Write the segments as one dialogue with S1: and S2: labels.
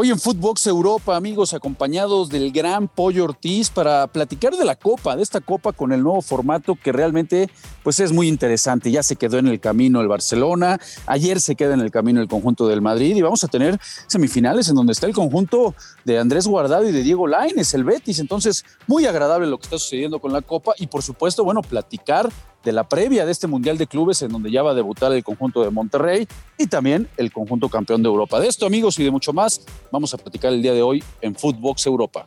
S1: Hoy en Footbox Europa, amigos, acompañados del gran Pollo Ortiz para platicar de la Copa, de esta Copa con el nuevo formato que realmente pues es muy interesante. Ya se quedó en el camino el Barcelona, ayer se queda en el camino el conjunto del Madrid y vamos a tener semifinales en donde está el conjunto de Andrés Guardado y de Diego Laines, el Betis. Entonces, muy agradable lo que está sucediendo con la Copa y por supuesto, bueno, platicar de la previa de este Mundial de Clubes en donde ya va a debutar el conjunto de Monterrey y también el conjunto campeón de Europa. De esto, amigos, y de mucho más, vamos a platicar el día de hoy en Footbox Europa.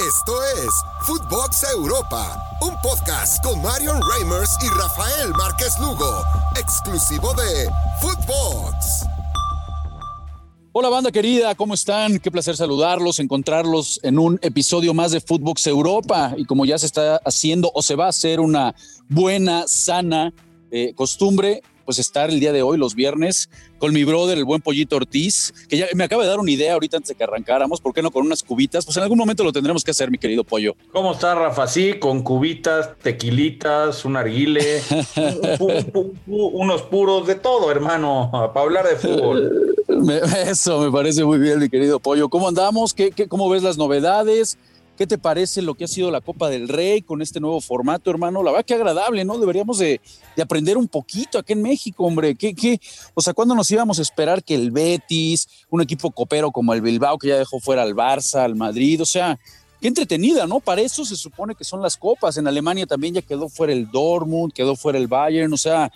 S2: Esto es Footbox Europa, un podcast con Marion Reimers y Rafael Márquez Lugo, exclusivo de Footbox.
S1: Hola banda querida, ¿cómo están? Qué placer saludarlos, encontrarlos en un episodio más de Footbox Europa. Y como ya se está haciendo o se va a hacer una buena, sana eh, costumbre, pues estar el día de hoy, los viernes, con mi brother, el buen Pollito Ortiz, que ya me acaba de dar una idea ahorita antes de que arrancáramos, ¿por qué no con unas cubitas? Pues en algún momento lo tendremos que hacer, mi querido Pollo.
S3: ¿Cómo está, Rafa? Sí, con cubitas, tequilitas, un arguile, unos puros, de todo, hermano, para hablar de fútbol.
S1: Eso me parece muy bien, mi querido Pollo. ¿Cómo andamos? ¿Qué, qué, cómo ves las novedades? ¿Qué te parece lo que ha sido la Copa del Rey con este nuevo formato, hermano? La verdad que agradable, ¿no? Deberíamos de, aprender un poquito aquí en México, hombre. ¿Qué, qué? O sea, ¿cuándo nos íbamos a esperar que el Betis, un equipo copero como el Bilbao, que ya dejó fuera al Barça, al Madrid, o sea, qué entretenida, ¿no? Para eso se supone que son las copas. En Alemania también ya quedó fuera el Dortmund, quedó fuera el Bayern, o sea,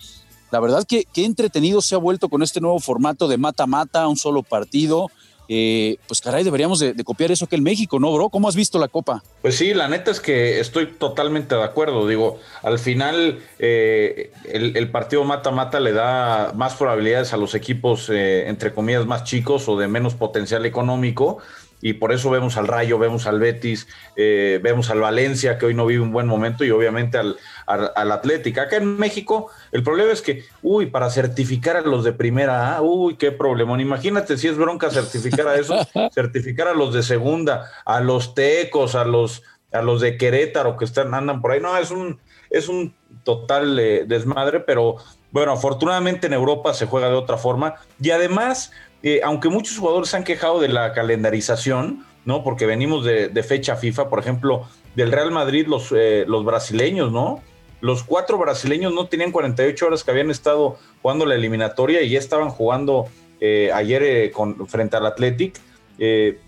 S1: la verdad que qué entretenido se ha vuelto con este nuevo formato de mata-mata, un solo partido. Eh, pues caray, deberíamos de, copiar eso que el México, ¿no, bro? ¿Cómo has visto la Copa?
S3: Pues sí, la neta es que estoy totalmente de acuerdo. Digo, al final eh, el, partido mata-mata le da más probabilidades a los equipos, eh, entre comillas, más chicos o de menos potencial económico y por eso vemos al Rayo, vemos al Betis, eh, vemos al Valencia, que hoy no vive un buen momento, y obviamente al, al, Atlético. Acá en México, el problema es que, uy, para certificar a los de primera, uy, qué problemón. Imagínate si es bronca certificar a eso, certificar a los de segunda, a los tecos, a los, a los de Querétaro que están, andan por ahí. No, es un, es un total eh, desmadre, pero bueno, afortunadamente en Europa se juega de otra forma y además eh, aunque muchos jugadores se han quejado de la calendarización, ¿no? Porque venimos de, fecha FIFA, por ejemplo, del Real Madrid, los, eh, los brasileños, ¿no? Los cuatro brasileños no tenían 48 horas que habían estado jugando la eliminatoria y ya estaban jugando eh, ayer con, frente al Athletic.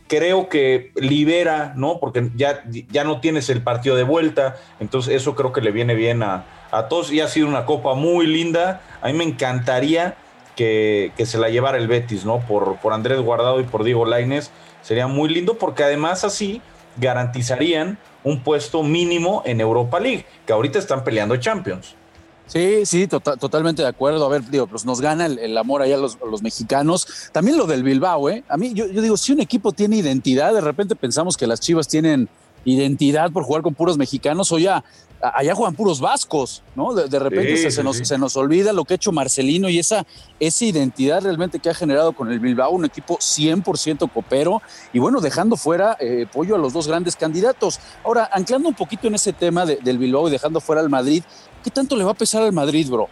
S3: creo que libera, ¿no? Porque ya, ya no tienes el partido de vuelta, entonces eso creo que le viene bien a, a todos y ha sido una copa muy linda. A mí me encantaría que, se la llevara el Betis, ¿no? Por, por Andrés Guardado y por Diego Laines. Sería muy lindo porque además así garantizarían un puesto mínimo en Europa League, que ahorita están peleando Champions.
S1: Sí, sí, tota-, totalmente de acuerdo. A ver, digo, pues nos gana el, amor allá los, los, mexicanos. También lo del Bilbao, ¿eh? A mí, yo, digo, si un equipo tiene identidad, de repente pensamos que las Chivas tienen identidad por jugar con puros mexicanos, o ya, allá juegan puros vascos, ¿no? De, repente se, nos, se, nos, olvida lo que ha hecho Marcelino y esa, esa identidad realmente que ha generado con el Bilbao, un equipo 100% copero y bueno, dejando fuera eh, pollo a los dos grandes candidatos. Ahora, anclando un poquito en ese tema del Bilbao y dejando fuera al Madrid, ¿qué tanto le va a pesar al Madrid, bro?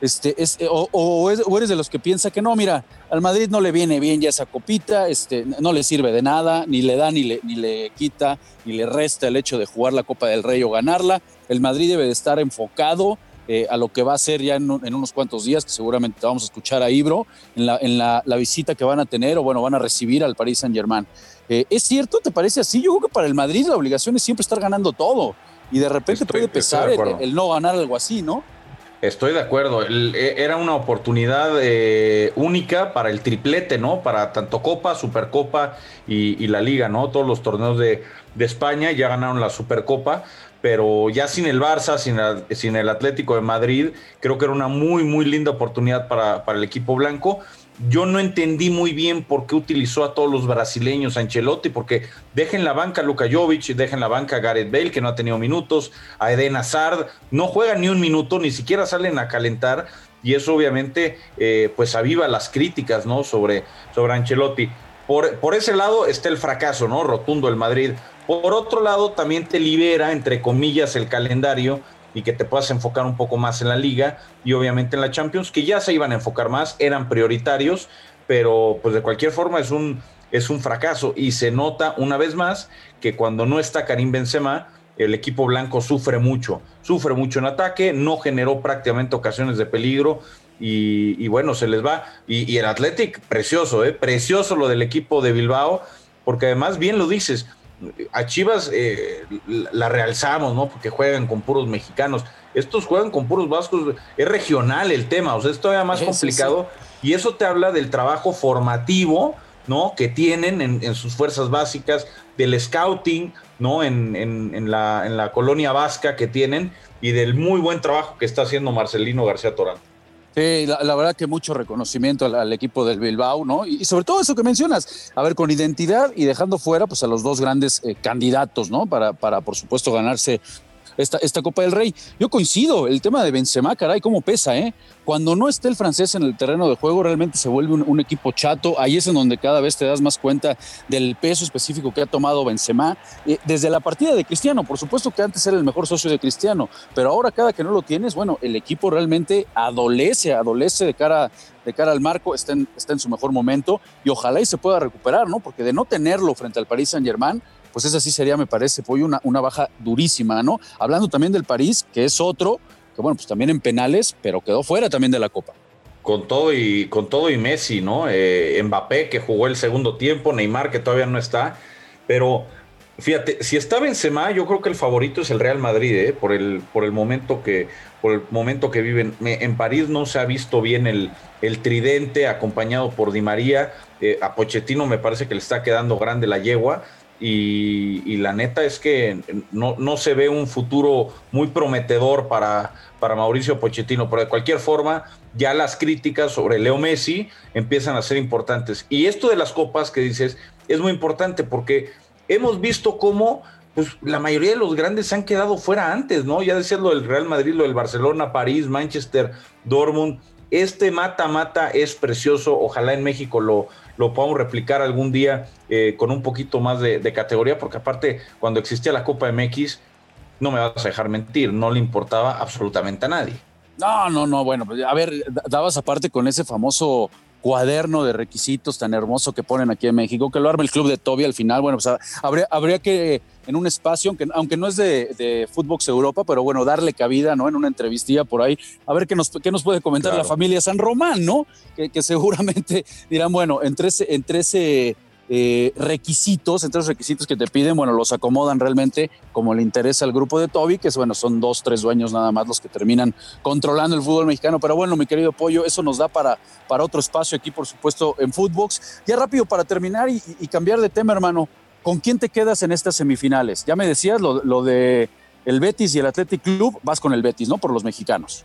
S1: Este, es, eh, o, eres de los que piensa que no, mira, al Madrid no le viene bien ya esa copita, este, no le sirve de nada, ni le da, ni le, ni le quita, ni le resta el hecho de jugar la Copa del Rey o ganarla. El Madrid debe de estar enfocado eh, a lo que va a ser ya en, unos cuantos días, que seguramente vamos a escuchar a Ibro, en, la, en la, visita que van a tener o bueno, van a recibir al Paris Saint Germain. Eh, ¿Es cierto? ¿Te parece así? Yo creo que para el Madrid la obligación es siempre estar ganando todo y de repente puede pesar el no ganar algo así, ¿no?
S3: Estoy de acuerdo. E, era una oportunidad eh, única para el triplete, ¿no? Para tanto Copa, Supercopa y, la Liga, ¿no? Todos los torneos de, España ya ganaron la Supercopa, pero ya sin el Barça, sin, sin el Atlético de Madrid, creo que era una muy, muy linda oportunidad para, para el equipo blanco. Yo no entendí muy bien por qué utilizó a todos los brasileños Ancelotti, porque dejen la banca a Luka dejen la banca a Gareth Bale, que no ha tenido minutos, a Eden Hazard, no juegan ni un minuto, ni siquiera salen a calentar, y eso obviamente eh, pues aviva las críticas, ¿no? Sobre, sobre Ancelotti. Por, por ese lado está el fracaso, ¿no? Rotundo el Madrid. Por otro lado, también te libera, entre comillas, el calendario y que te puedas enfocar un poco más en la liga y obviamente en la Champions, que ya se iban a enfocar más, eran prioritarios, pero pues de cualquier forma es un, es un fracaso y se nota una vez más que cuando no está Karim Benzema, el equipo blanco sufre mucho, sufre mucho en ataque, no generó prácticamente ocasiones de peligro y, bueno, se les va. Y, el Athletic, precioso, ¿eh? precioso lo del equipo de Bilbao, porque además, bien lo dices, a Chivas eh, la realzamos, ¿no? Porque juegan con puros mexicanos. Estos juegan con puros vascos, es regional el tema, o sea, es todavía más complicado. Y eso te habla del trabajo formativo, ¿no? Que tienen en, sus fuerzas básicas, del scouting, ¿no? En, en, la, en la colonia vasca que tienen y del muy buen trabajo que está haciendo Marcelino García Torán.
S1: Sí, la, verdad que mucho reconocimiento al, equipo del Bilbao, ¿no? Y, sobre todo eso que mencionas, a ver, con identidad y dejando fuera pues a los dos grandes eh, candidatos, ¿no? Para, para, por supuesto, ganarse esta, esta Copa del Rey. Yo coincido, el tema de Benzema, caray, cómo pesa, ¿eh? Cuando no esté el francés en el terreno de juego, realmente se vuelve un, equipo chato. Ahí es en donde cada vez te das más cuenta del peso específico que ha tomado Benzema. Eh, desde la partida de Cristiano, por supuesto que antes era el mejor socio de Cristiano, pero ahora cada que no lo tienes, bueno, el equipo realmente adolece, adolece de cara de cara al marco, está en, está en su mejor momento y ojalá y se pueda recuperar, ¿no? Porque de no tenerlo frente al Paris Saint Germain, pues esa sí sería, me parece, Pollo, una, una baja durísima, ¿no? Hablando también del París, que es otro, que bueno, pues también en penales, pero quedó fuera también de la Copa.
S3: Con todo y, con todo y Messi, ¿no? Eh, Mbappé, que jugó el segundo tiempo, Neymar, que todavía no está, pero fíjate, si está Benzema, yo creo que el favorito es el Real Madrid, ¿eh? Por el, por el momento que, por el momento que viven. En París no se ha visto bien el, el tridente acompañado por Di María. Eh, a Pochettino me parece que le está quedando grande la yegua. Y, la neta es que no, no, se ve un futuro muy prometedor para, para Mauricio Pochettino, pero de cualquier forma ya las críticas sobre Leo Messi empiezan a ser importantes. Y esto de las copas que dices es muy importante porque hemos visto cómo pues, la mayoría de los grandes se han quedado fuera antes, ¿no? Ya decías lo del Real Madrid, lo del Barcelona, París, Manchester, Dortmund. Este mata-mata es precioso, ojalá en México lo, lo podamos replicar algún día eh, con un poquito más de, categoría, porque aparte, cuando existía la Copa MX, no me vas a dejar mentir, no le importaba absolutamente a nadie.
S1: No, no, no, bueno, pues, a ver, dabas aparte con ese famoso cuaderno de requisitos tan hermoso que ponen aquí en México, que lo arma el club de Toby al final. Bueno, pues habría, habría que en un espacio, aunque, aunque no es de, de Footbox Europa, pero bueno, darle cabida, ¿no? En una entrevistilla por ahí, a ver qué nos, qué nos puede comentar la familia San Román, ¿no? Que, que seguramente dirán, bueno, entre ese, entre ese eh, requisitos, entre los requisitos que te piden, bueno, los acomodan realmente como le interesa al grupo de Toby, que es, bueno, son dos, tres dueños nada más los que terminan controlando el fútbol mexicano. Pero bueno, mi querido Pollo, eso nos da para, para otro espacio aquí, por supuesto, en Footbox. Ya rápido para terminar y, cambiar de tema, hermano. ¿Con quién te quedas en estas semifinales? Ya me decías lo, lo de el Betis y el Athletic Club, vas con el Betis, ¿no? Por los mexicanos.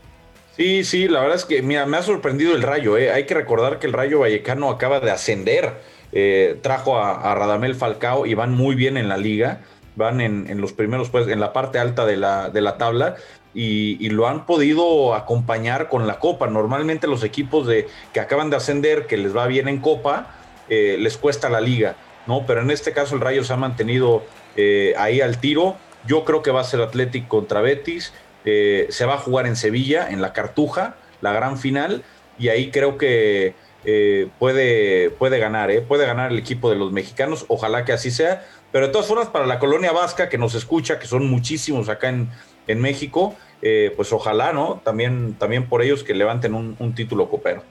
S3: Sí, sí, la verdad es que, mira, me ha sorprendido el Rayo, ¿eh? Hay que recordar que el Rayo Vallecano acaba de ascender eh, trajo a, Radamel Falcao y van muy bien en la liga, van en, los primeros, pues en la parte alta de la, de la tabla. Y, lo han podido acompañar con la copa. Normalmente los equipos de, que acaban de ascender, que les va bien en copa, eh, les cuesta la liga, ¿no? Pero en este caso el Rayo se ha mantenido eh, ahí al tiro. Yo creo que va a ser Athletic contra Betis. se va a jugar en Sevilla, en la Cartuja, la gran final. Y ahí creo que eh, puede, puede ganar, ¿eh? puede ganar el equipo de los mexicanos, ojalá que así sea, pero de todas formas para la colonia vasca que nos escucha, que son muchísimos acá en, en México, eh, pues ojalá, ¿no? También, también por ellos que levanten un, título copero.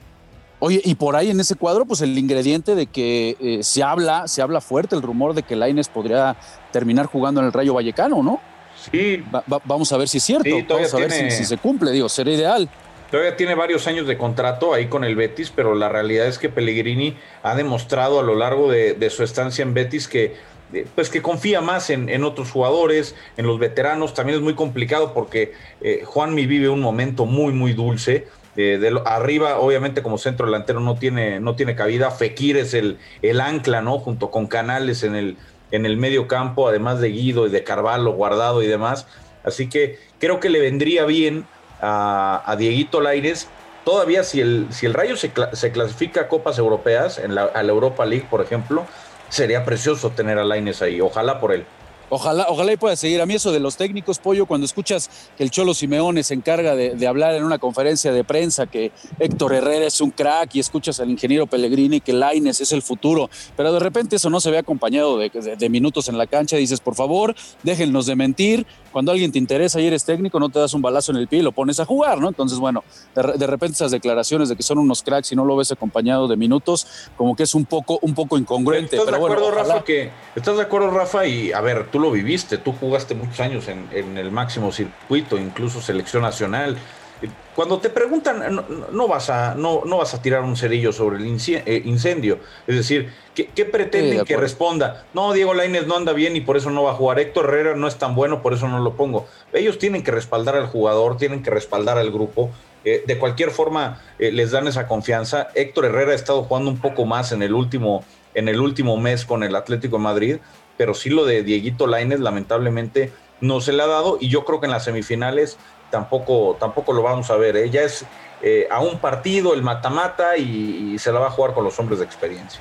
S1: Oye, y por ahí en ese cuadro, pues el ingrediente de que se habla, se habla fuerte el rumor de que Laines podría terminar jugando en el Rayo Vallecano, ¿no?
S3: Sí.
S1: vamos a ver si es cierto. vamos a ver si, si, se cumple, digo, sería ideal.
S3: Todavía tiene varios años de contrato ahí con el Betis, pero la realidad es que Pellegrini ha demostrado a lo largo de, su estancia en Betis que pues que confía más en, otros jugadores, en los veteranos. También es muy complicado porque eh, Juanmi vive un momento muy, muy dulce. Eh, de arriba, obviamente, como centro delantero no tiene, no tiene cabida. Fekir es el, el ancla, ¿no? Junto con Canales en el, en el medio campo, además de Guido y de Carvalho, guardado y demás. Así que creo que le vendría bien a, Dieguito Laires, todavía si el, si el Rayo se, clasifica a Copas Europeas, en la, a la Europa League, por ejemplo, sería precioso tener a Laines ahí. Ojalá por él.
S1: Ojalá, ojalá y pueda seguir. A mí eso de los técnicos, Pollo, cuando escuchas que el Cholo Simeone se encarga de, hablar en una conferencia de prensa que Héctor Herrera es un crack y escuchas al ingeniero Pellegrini que Laines es el futuro, pero de repente eso no se ve acompañado de, minutos en la cancha, dices, por favor, déjennos de mentir. Cuando alguien te interesa y eres técnico, no te das un balazo en el pie y lo pones a jugar, ¿no? Entonces, bueno, de, repente esas declaraciones de que son unos cracks y no lo ves acompañado de minutos, como que es un poco, un poco incongruente.
S3: ¿Estás
S1: pero
S3: de acuerdo, Rafa, que, ¿Estás de acuerdo, Rafa? Y a ver, tú lo viviste, tú jugaste muchos años en, el máximo circuito, incluso selección nacional. Cuando te preguntan, no, vas, a, no, no vas a tirar un cerillo sobre el eh, incendio. Es decir, ¿qué, pretenden que responda? No, Diego Lainez no anda bien y por eso no va a jugar. Héctor Herrera no es tan bueno, por eso no lo pongo. Ellos tienen que respaldar al jugador, tienen que respaldar al grupo. Eh, de cualquier forma, eh, les dan esa confianza. Héctor Herrera ha estado jugando un poco más en el último, en el último mes con el Atlético de Madrid pero sí lo de Dieguito Laines lamentablemente no se le ha dado y yo creo que en las semifinales tampoco, tampoco lo vamos a ver. ¿eh? Ya es eh, a un partido el mata-mata y, se la va a jugar con los hombres de experiencia.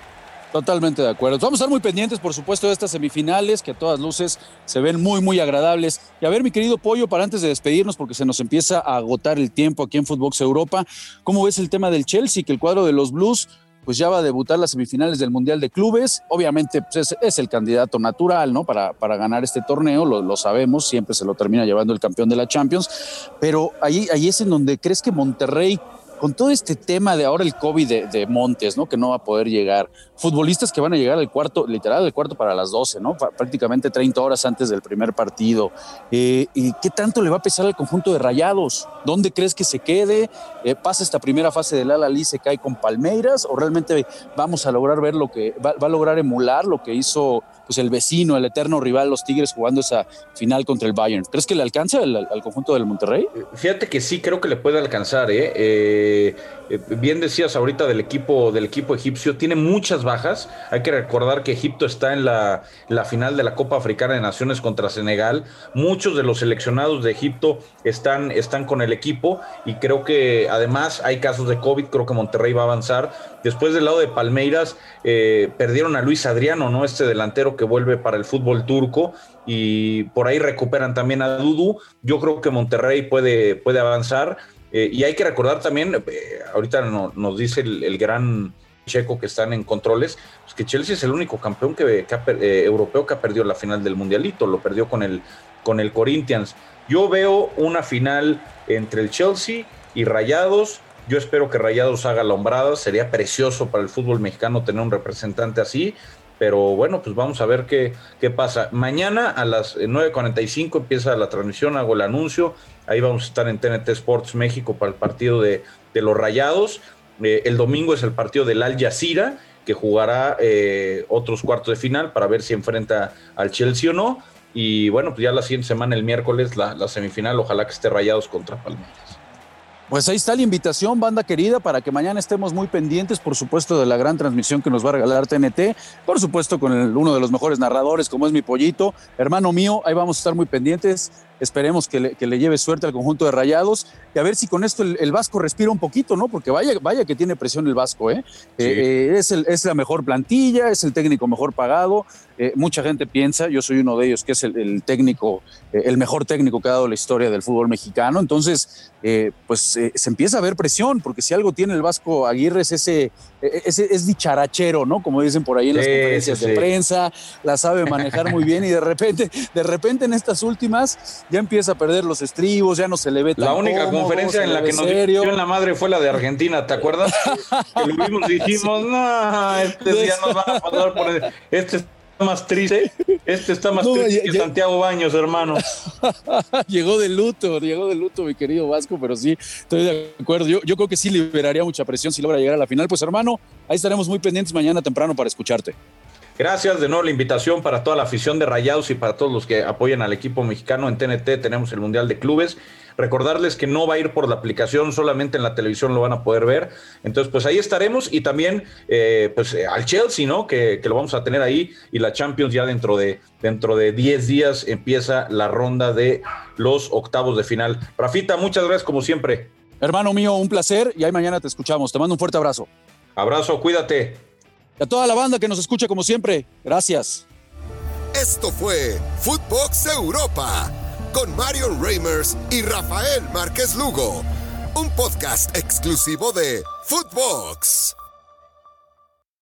S1: Totalmente de acuerdo. Vamos a estar muy pendientes, por supuesto, de estas semifinales, que a todas luces se ven muy, muy agradables. Y a ver, mi querido Pollo, para antes de despedirnos, porque se nos empieza a agotar el tiempo aquí en Footbox Europa, ¿cómo ves el tema del Chelsea? Que el cuadro de los Blues pues ya va a debutar las semifinales del Mundial de Clubes. Obviamente pues es, el candidato natural, ¿no? Para, para ganar este torneo, lo, sabemos, siempre se lo termina llevando el campeón de la Champions, pero ahí, ahí es en donde crees que Monterrey con todo este tema de ahora el COVID de, Montes, ¿no? Que no va a poder llegar. Futbolistas que van a llegar al cuarto, literal, al cuarto para las 12, ¿no? Prácticamente 30 horas antes del primer partido. Eh, ¿Y qué tanto le va a pesar al conjunto de Rayados? ¿Dónde crees que se quede? Eh, ¿Pasa esta primera fase del Ala se cae con Palmeiras? ¿O realmente vamos a lograr ver lo que, va, a lograr emular lo que hizo pues el vecino, el eterno rival, los Tigres jugando esa final contra el Bayern. ¿Crees que le alcanza al, conjunto del Monterrey?
S3: Fíjate que sí, creo que le puede alcanzar. ¿eh? eh eh, bien decías ahorita del equipo, del equipo egipcio, tiene muchas bajas. Hay que recordar que Egipto está en la, la, final de la Copa Africana de Naciones contra Senegal. Muchos de los seleccionados de Egipto están, están con el equipo y creo que además hay casos de COVID, creo que Monterrey va a avanzar. Después del lado de Palmeiras, eh, perdieron a Luis Adriano, ¿no? Este delantero que vuelve para el fútbol turco y por ahí recuperan también a Dudu. Yo creo que Monterrey puede, puede avanzar. Eh, y hay que recordar también, eh, ahorita nos dice el, gran checo que están en controles, pues que Chelsea es el único campeón que, eh, europeo que ha perdido la final del Mundialito, lo perdió con el, con el Corinthians. Yo veo una final entre el Chelsea y Rayados. Yo espero que Rayados haga la hombrada. Sería precioso para el fútbol mexicano tener un representante así. Pero bueno, pues vamos a ver qué, qué pasa. Mañana a las 9.45 empieza la transmisión, hago el anuncio. Ahí vamos a estar en TNT Sports México para el partido de, los Rayados. Eh, el domingo es el partido del Al Jazeera, que jugará eh, otros cuartos de final para ver si enfrenta al Chelsea o no. Y bueno, pues ya la siguiente semana, el miércoles, la, la semifinal, ojalá que esté Rayados contra Palmeiras.
S1: Pues ahí está la invitación, banda querida, para que mañana estemos muy pendientes, por supuesto, de la gran transmisión que nos va a regalar TNT, por supuesto, con uno de los mejores narradores, como es mi pollito, hermano mío, ahí vamos a estar muy pendientes. Esperemos que le, lleve suerte al conjunto de Rayados y a ver si con esto el, Vasco respira un poquito, ¿no? Porque vaya, vaya que tiene presión el Vasco, ¿eh? eh, eh es, es, la mejor plantilla, es el técnico mejor pagado. Eh, mucha gente piensa, yo soy uno de ellos, que es el, técnico, el mejor técnico que ha dado la historia del fútbol mexicano. Entonces, pues se empieza a ver presión, porque si algo tiene el Vasco Aguirre es ese, ese es dicharachero, ¿no? Como dicen por ahí en las conferencias de prensa, la sabe manejar muy bien y de repente, de repente en estas últimas ya empieza a perder los estribos, ya no se le ve tan
S3: La única conferencia en la que nos dio en la madre fue la de Argentina, ¿te acuerdas? que lo vimos y dijimos, no, este día nos van a pasar por... Este está más triste, este está más triste que Santiago Baños, hermano.
S1: llegó de luto, llegó de luto, mi querido Vasco, pero sí, estoy de acuerdo. Yo, yo creo que sí liberaría mucha presión si logra llegar a la final. Pues, hermano, ahí estaremos muy pendientes mañana temprano para escucharte.
S3: Gracias de nuevo la invitación para toda la afición de Rayados y para todos los que apoyan al equipo mexicano. En TNT tenemos el Mundial de Clubes. Recordarles que no va a ir por la aplicación, solamente en la televisión lo van a poder ver. Entonces, pues ahí estaremos y también eh, pues eh, al Chelsea, ¿no? Que, lo vamos a tener ahí y la Champions ya dentro de dentro de 10 días empieza la ronda de los octavos de final. Rafita, muchas gracias como siempre.
S1: Hermano mío, un placer y ahí mañana te escuchamos. Te mando un fuerte abrazo.
S3: Abrazo, cuídate
S1: a toda la banda que nos escucha como siempre. Gracias.
S2: Esto fue Footbox Europa con Marion Reimers y Rafael Márquez Lugo, un podcast exclusivo de Footbox.